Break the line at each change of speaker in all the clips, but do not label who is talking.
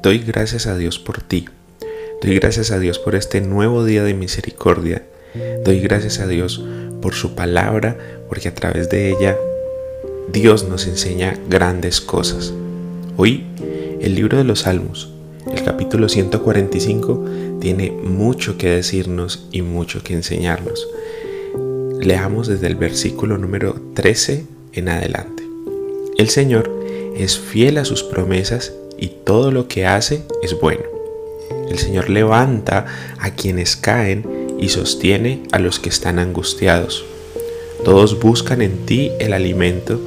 Doy gracias a Dios por ti. Doy gracias a Dios por este nuevo día de misericordia. Doy gracias a Dios por su palabra, porque a través de ella Dios nos enseña grandes cosas. Hoy, el libro de los Salmos, el capítulo 145, tiene mucho que decirnos y mucho que enseñarnos. Leamos desde el versículo número 13 en adelante. El Señor es fiel a sus promesas y todo lo que hace es bueno. El Señor levanta a quienes caen y sostiene a los que están angustiados. Todos buscan en ti el alimento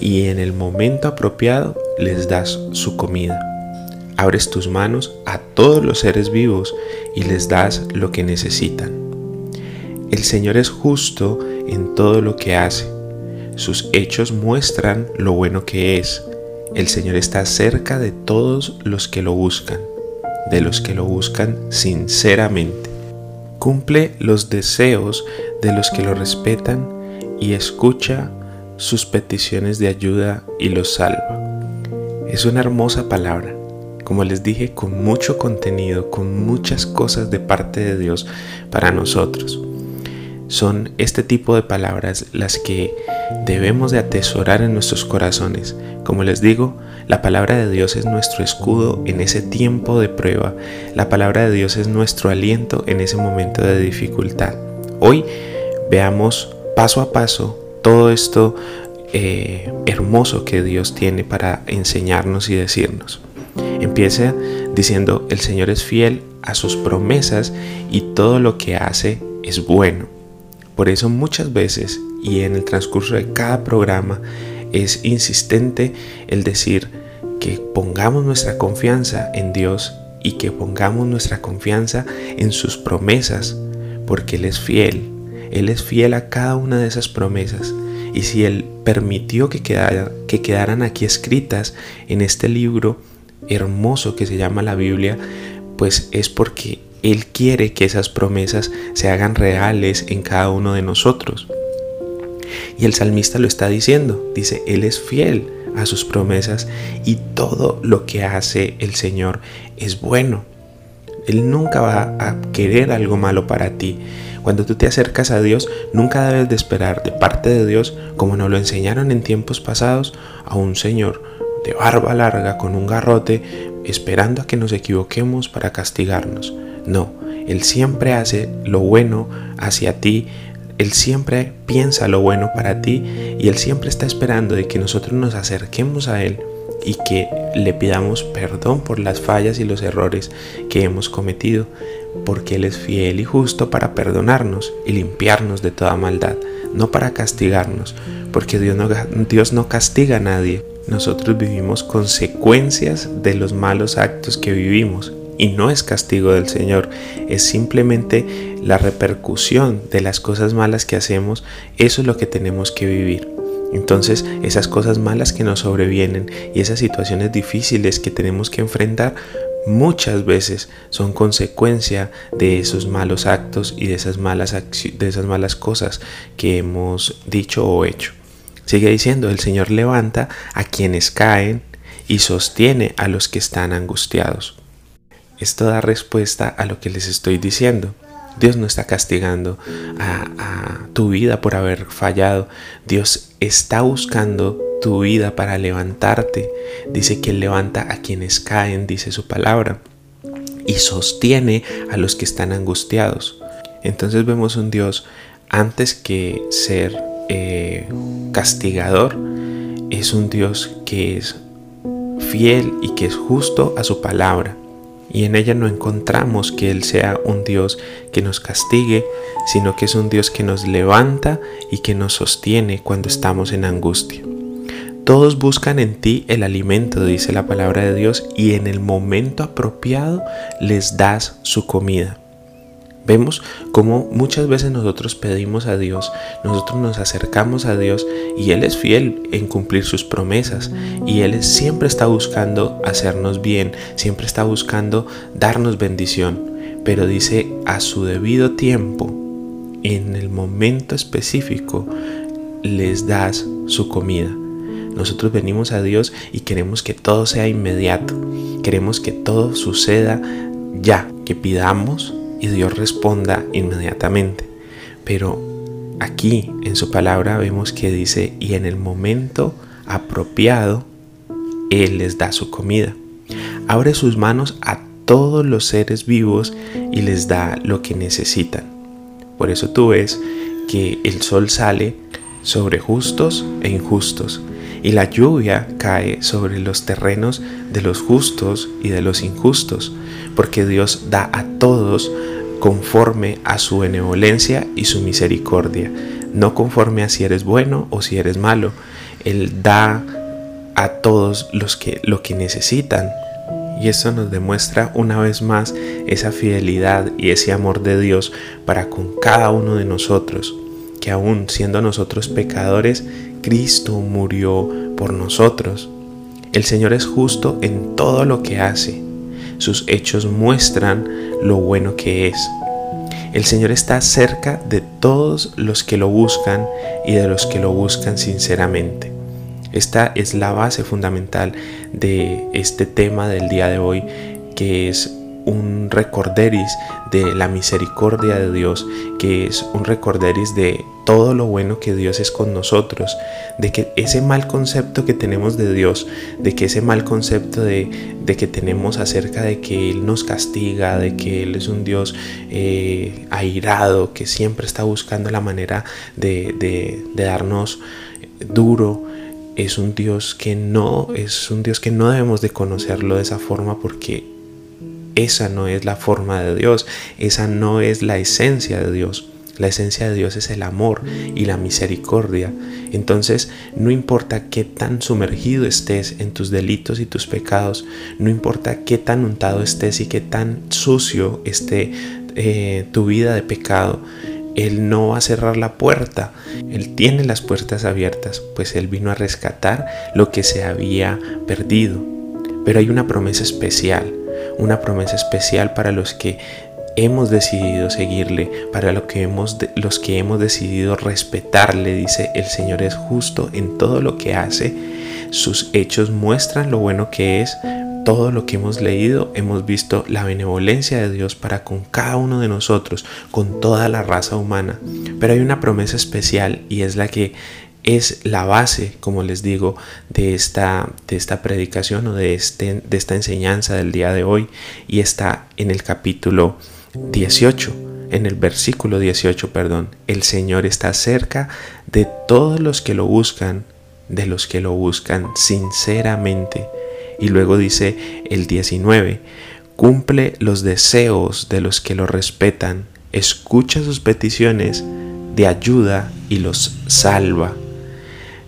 y en el momento apropiado les das su comida. Abres tus manos a todos los seres vivos y les das lo que necesitan. El Señor es justo en todo lo que hace. Sus hechos muestran lo bueno que es el Señor está cerca de todos los que lo buscan, de los que lo buscan sinceramente. Cumple los deseos de los que lo respetan y escucha sus peticiones de ayuda y los salva. Es una hermosa palabra, como les dije, con mucho contenido, con muchas cosas de parte de Dios para nosotros. Son este tipo de palabras las que debemos de atesorar en nuestros corazones. Como les digo, la palabra de Dios es nuestro escudo en ese tiempo de prueba. La palabra de Dios es nuestro aliento en ese momento de dificultad. Hoy veamos paso a paso todo esto eh, hermoso que Dios tiene para enseñarnos y decirnos. Empieza diciendo, el Señor es fiel a sus promesas y todo lo que hace es bueno. Por eso muchas veces y en el transcurso de cada programa es insistente el decir que pongamos nuestra confianza en Dios y que pongamos nuestra confianza en sus promesas, porque Él es fiel. Él es fiel a cada una de esas promesas. Y si Él permitió que, que quedaran aquí escritas en este libro hermoso que se llama la Biblia, pues es porque él quiere que esas promesas se hagan reales en cada uno de nosotros. Y el salmista lo está diciendo, dice, Él es fiel a sus promesas y todo lo que hace el Señor es bueno. Él nunca va a querer algo malo para ti. Cuando tú te acercas a Dios, nunca debes de esperar de parte de Dios, como nos lo enseñaron en tiempos pasados, a un Señor de barba larga con un garrote, esperando a que nos equivoquemos para castigarnos. No, Él siempre hace lo bueno hacia ti, Él siempre piensa lo bueno para ti y Él siempre está esperando de que nosotros nos acerquemos a Él y que le pidamos perdón por las fallas y los errores que hemos cometido, porque Él es fiel y justo para perdonarnos y limpiarnos de toda maldad, no para castigarnos, porque Dios no, Dios no castiga a nadie. Nosotros vivimos consecuencias de los malos actos que vivimos y no es castigo del Señor, es simplemente la repercusión de las cosas malas que hacemos, eso es lo que tenemos que vivir. Entonces esas cosas malas que nos sobrevienen y esas situaciones difíciles que tenemos que enfrentar muchas veces son consecuencia de esos malos actos y de esas malas, de esas malas cosas que hemos dicho o hecho. Sigue diciendo, el Señor levanta a quienes caen y sostiene a los que están angustiados. Esto da respuesta a lo que les estoy diciendo. Dios no está castigando a, tu vida por haber fallado. Dios está buscando tu vida para levantarte. Dice que levanta a quienes caen, dice su palabra, y sostiene a los que están angustiados. Entonces vemos un Dios antes que ser eh, castigador, es un Dios que es fiel y que es justo a su palabra y en ella no encontramos que Él sea un Dios que nos castigue, sino que es un Dios que nos levanta y que nos sostiene cuando estamos en angustia. Todos buscan en ti el alimento, dice la palabra de Dios, y en el momento apropiado les das su comida. Vemos cómo muchas veces nosotros pedimos a Dios, nosotros nos acercamos a Dios y Él es fiel en cumplir sus promesas. Y Él siempre está buscando hacernos bien, siempre está buscando darnos bendición, pero dice a su debido tiempo, en el momento específico, les das su comida. Nosotros venimos a Dios y queremos que todo sea inmediato, queremos que todo suceda ya, que pidamos y Dios responda inmediatamente. Pero aquí en su palabra vemos que dice, y en el momento apropiado, Él les da su comida. Abre sus manos a todos los seres vivos y les da lo que necesitan. Por eso tú ves que el sol sale sobre justos e injustos y la lluvia cae sobre los terrenos de los justos y de los injustos, porque Dios da a todos conforme a su benevolencia y su misericordia, no conforme a si eres bueno o si eres malo. Él da a todos los que lo que necesitan. Y eso nos demuestra una vez más esa fidelidad y ese amor de Dios para con cada uno de nosotros, que aún siendo nosotros pecadores, Cristo murió por nosotros. El Señor es justo en todo lo que hace sus hechos muestran lo bueno que es. El Señor está cerca de todos los que lo buscan y de los que lo buscan sinceramente. Esta es la base fundamental de este tema del día de hoy, que es un recorderis de la misericordia de Dios, que es un recorderis de todo lo bueno que Dios es con nosotros, de que ese mal concepto que tenemos de Dios, de que ese mal concepto de, que tenemos acerca de que Él nos castiga, de que Él es un Dios eh, airado, que siempre está buscando la manera de, de darnos duro, es un Dios que no, es un Dios que no debemos de conocerlo de esa forma porque esa no es la forma de Dios, esa no es la esencia de Dios. La esencia de Dios es el amor y la misericordia. Entonces, no importa qué tan sumergido estés en tus delitos y tus pecados, no importa qué tan untado estés y qué tan sucio esté eh, tu vida de pecado, Él no va a cerrar la puerta. Él tiene las puertas abiertas, pues Él vino a rescatar lo que se había perdido. Pero hay una promesa especial una promesa especial para los que hemos decidido seguirle, para lo que hemos los que hemos decidido respetarle, dice el Señor es justo en todo lo que hace, sus hechos muestran lo bueno que es, todo lo que hemos leído hemos visto la benevolencia de Dios para con cada uno de nosotros, con toda la raza humana, pero hay una promesa especial y es la que es la base, como les digo, de esta, de esta predicación o de, este, de esta enseñanza del día de hoy y está en el capítulo 18, en el versículo 18, perdón. El Señor está cerca de todos los que lo buscan, de los que lo buscan sinceramente. Y luego dice el 19, cumple los deseos de los que lo respetan, escucha sus peticiones de ayuda y los salva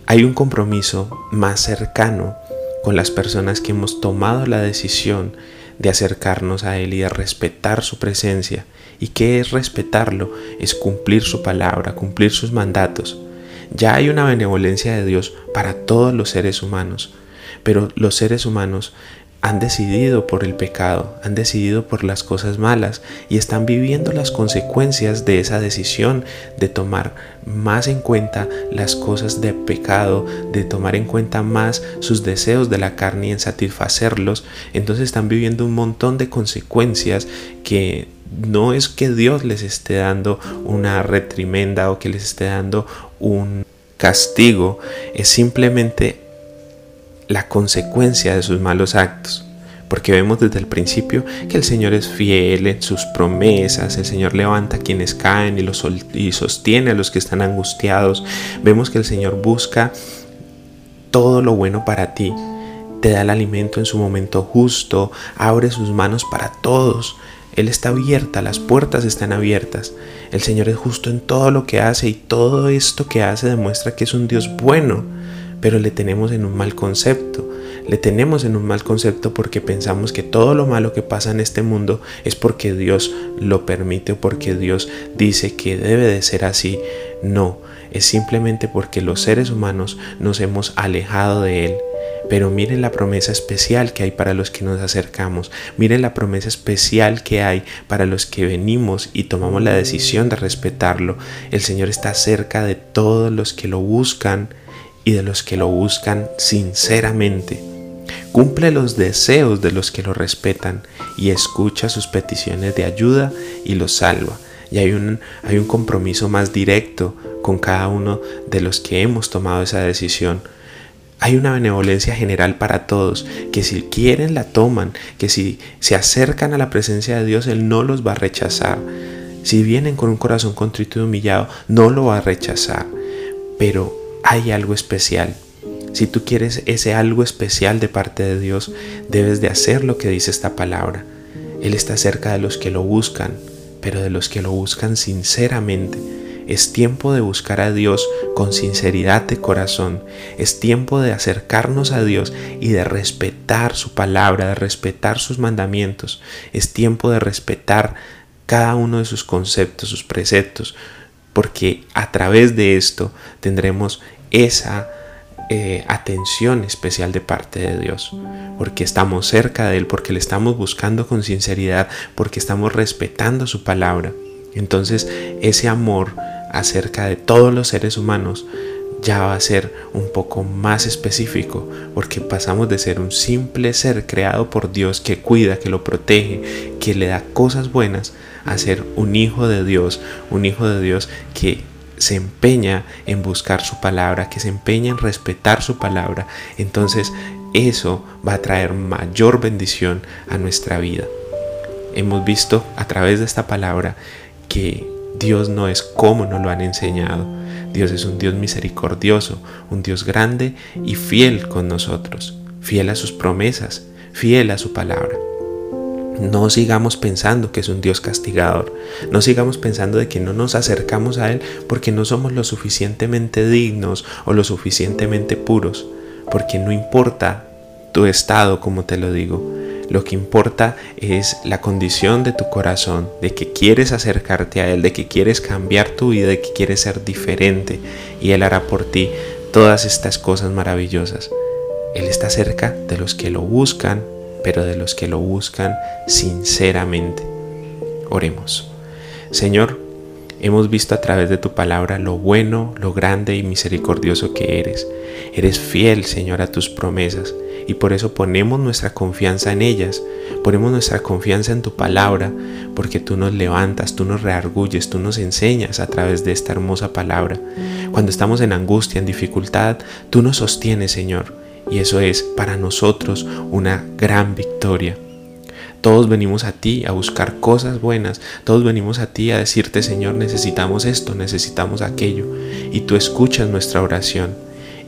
hay un compromiso más cercano con las personas que hemos tomado la decisión de acercarnos a Él y de respetar su presencia. ¿Y qué es respetarlo? Es cumplir su palabra, cumplir sus mandatos. Ya hay una benevolencia de Dios para todos los seres humanos, pero los seres humanos han decidido por el pecado, han decidido por las cosas malas y están viviendo las consecuencias de esa decisión de tomar más en cuenta las cosas de pecado, de tomar en cuenta más sus deseos de la carne y en satisfacerlos. Entonces están viviendo un montón de consecuencias que no es que Dios les esté dando una retrimenda o que les esté dando un castigo, es simplemente la consecuencia de sus malos actos. Porque vemos desde el principio que el Señor es fiel en sus promesas, el Señor levanta a quienes caen y, los, sostiene a los que están angustiados. Vemos que el Señor busca todo lo bueno para ti, te da el alimento en su momento justo, abre sus manos para todos. Él está abierta, las puertas están abiertas. El Señor es justo en todo lo que hace y todo esto que hace demuestra que es un Dios bueno pero le tenemos en un mal concepto. Le tenemos en un mal concepto porque pensamos que todo lo malo que pasa en este mundo es porque Dios lo permite o porque Dios dice que debe de ser así. No, es simplemente porque los seres humanos nos hemos alejado de Él. Pero miren la promesa especial que hay para los que nos acercamos. Miren la promesa especial que hay para los que venimos y tomamos la decisión de respetarlo. El Señor está cerca de todos los que lo buscan y de los que lo buscan sinceramente. Cumple los deseos de los que lo respetan y escucha sus peticiones de ayuda y los salva. Y hay un, hay un compromiso más directo con cada uno de los que hemos tomado esa decisión. Hay una benevolencia general para todos, que si quieren la toman, que si se acercan a la presencia de Dios, Él no los va a rechazar. Si vienen con un corazón contrito y humillado, no lo va a rechazar. Pero hay algo especial. Si tú quieres ese algo especial de parte de Dios, debes de hacer lo que dice esta palabra. Él está cerca de los que lo buscan, pero de los que lo buscan sinceramente. Es tiempo de buscar a Dios con sinceridad de corazón. Es tiempo de acercarnos a Dios y de respetar su palabra, de respetar sus mandamientos. Es tiempo de respetar cada uno de sus conceptos, sus preceptos, porque a través de esto tendremos esa eh, atención especial de parte de Dios, porque estamos cerca de Él, porque le estamos buscando con sinceridad, porque estamos respetando su palabra. Entonces ese amor acerca de todos los seres humanos ya va a ser un poco más específico, porque pasamos de ser un simple ser creado por Dios que cuida, que lo protege, que le da cosas buenas, a ser un hijo de Dios, un hijo de Dios que se empeña en buscar su palabra, que se empeña en respetar su palabra, entonces eso va a traer mayor bendición a nuestra vida. Hemos visto a través de esta palabra que Dios no es como nos lo han enseñado. Dios es un Dios misericordioso, un Dios grande y fiel con nosotros, fiel a sus promesas, fiel a su palabra. No sigamos pensando que es un Dios castigador. No sigamos pensando de que no nos acercamos a Él porque no somos lo suficientemente dignos o lo suficientemente puros. Porque no importa tu estado, como te lo digo. Lo que importa es la condición de tu corazón, de que quieres acercarte a Él, de que quieres cambiar tu vida, de que quieres ser diferente. Y Él hará por ti todas estas cosas maravillosas. Él está cerca de los que lo buscan pero de los que lo buscan sinceramente. Oremos. Señor, hemos visto a través de tu palabra lo bueno, lo grande y misericordioso que eres. Eres fiel, Señor, a tus promesas y por eso ponemos nuestra confianza en ellas, ponemos nuestra confianza en tu palabra, porque tú nos levantas, tú nos reargulles, tú nos enseñas a través de esta hermosa palabra. Cuando estamos en angustia, en dificultad, tú nos sostienes, Señor y eso es para nosotros una gran victoria. Todos venimos a ti a buscar cosas buenas, todos venimos a ti a decirte Señor necesitamos esto, necesitamos aquello y tú escuchas nuestra oración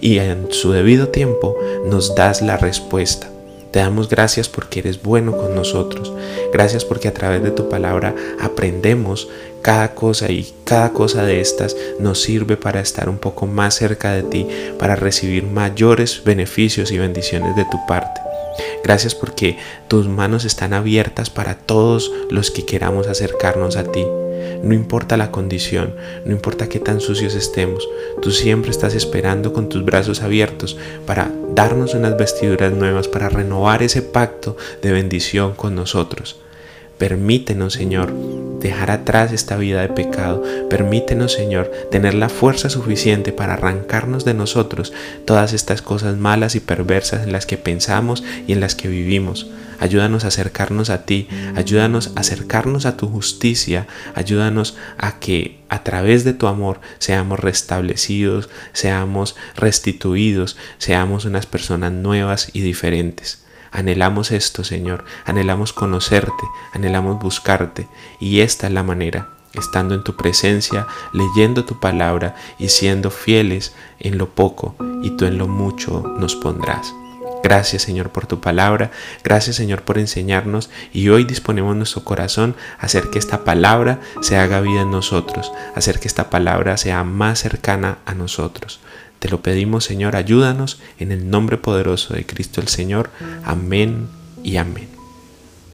y en su debido tiempo nos das la respuesta. Te damos gracias porque eres bueno con nosotros. Gracias porque a través de tu palabra aprendemos cada cosa y cada cosa de estas nos sirve para estar un poco más cerca de ti, para recibir mayores beneficios y bendiciones de tu parte. Gracias porque tus manos están abiertas para todos los que queramos acercarnos a ti. No importa la condición, no importa qué tan sucios estemos, tú siempre estás esperando con tus brazos abiertos para darnos unas vestiduras nuevas, para renovar ese pacto de bendición con nosotros. Permítenos, Señor, dejar atrás esta vida de pecado. Permítenos, Señor, tener la fuerza suficiente para arrancarnos de nosotros todas estas cosas malas y perversas en las que pensamos y en las que vivimos. Ayúdanos a acercarnos a ti, ayúdanos a acercarnos a tu justicia, ayúdanos a que a través de tu amor seamos restablecidos, seamos restituidos, seamos unas personas nuevas y diferentes. Anhelamos esto, Señor, anhelamos conocerte, anhelamos buscarte, y esta es la manera, estando en tu presencia, leyendo tu palabra y siendo fieles en lo poco, y tú en lo mucho nos pondrás. Gracias Señor por tu palabra, gracias Señor por enseñarnos. Y hoy disponemos nuestro corazón a hacer que esta palabra se haga vida en nosotros, hacer que esta palabra sea más cercana a nosotros. Te lo pedimos, Señor, ayúdanos en el nombre poderoso de Cristo el Señor. Amén y amén.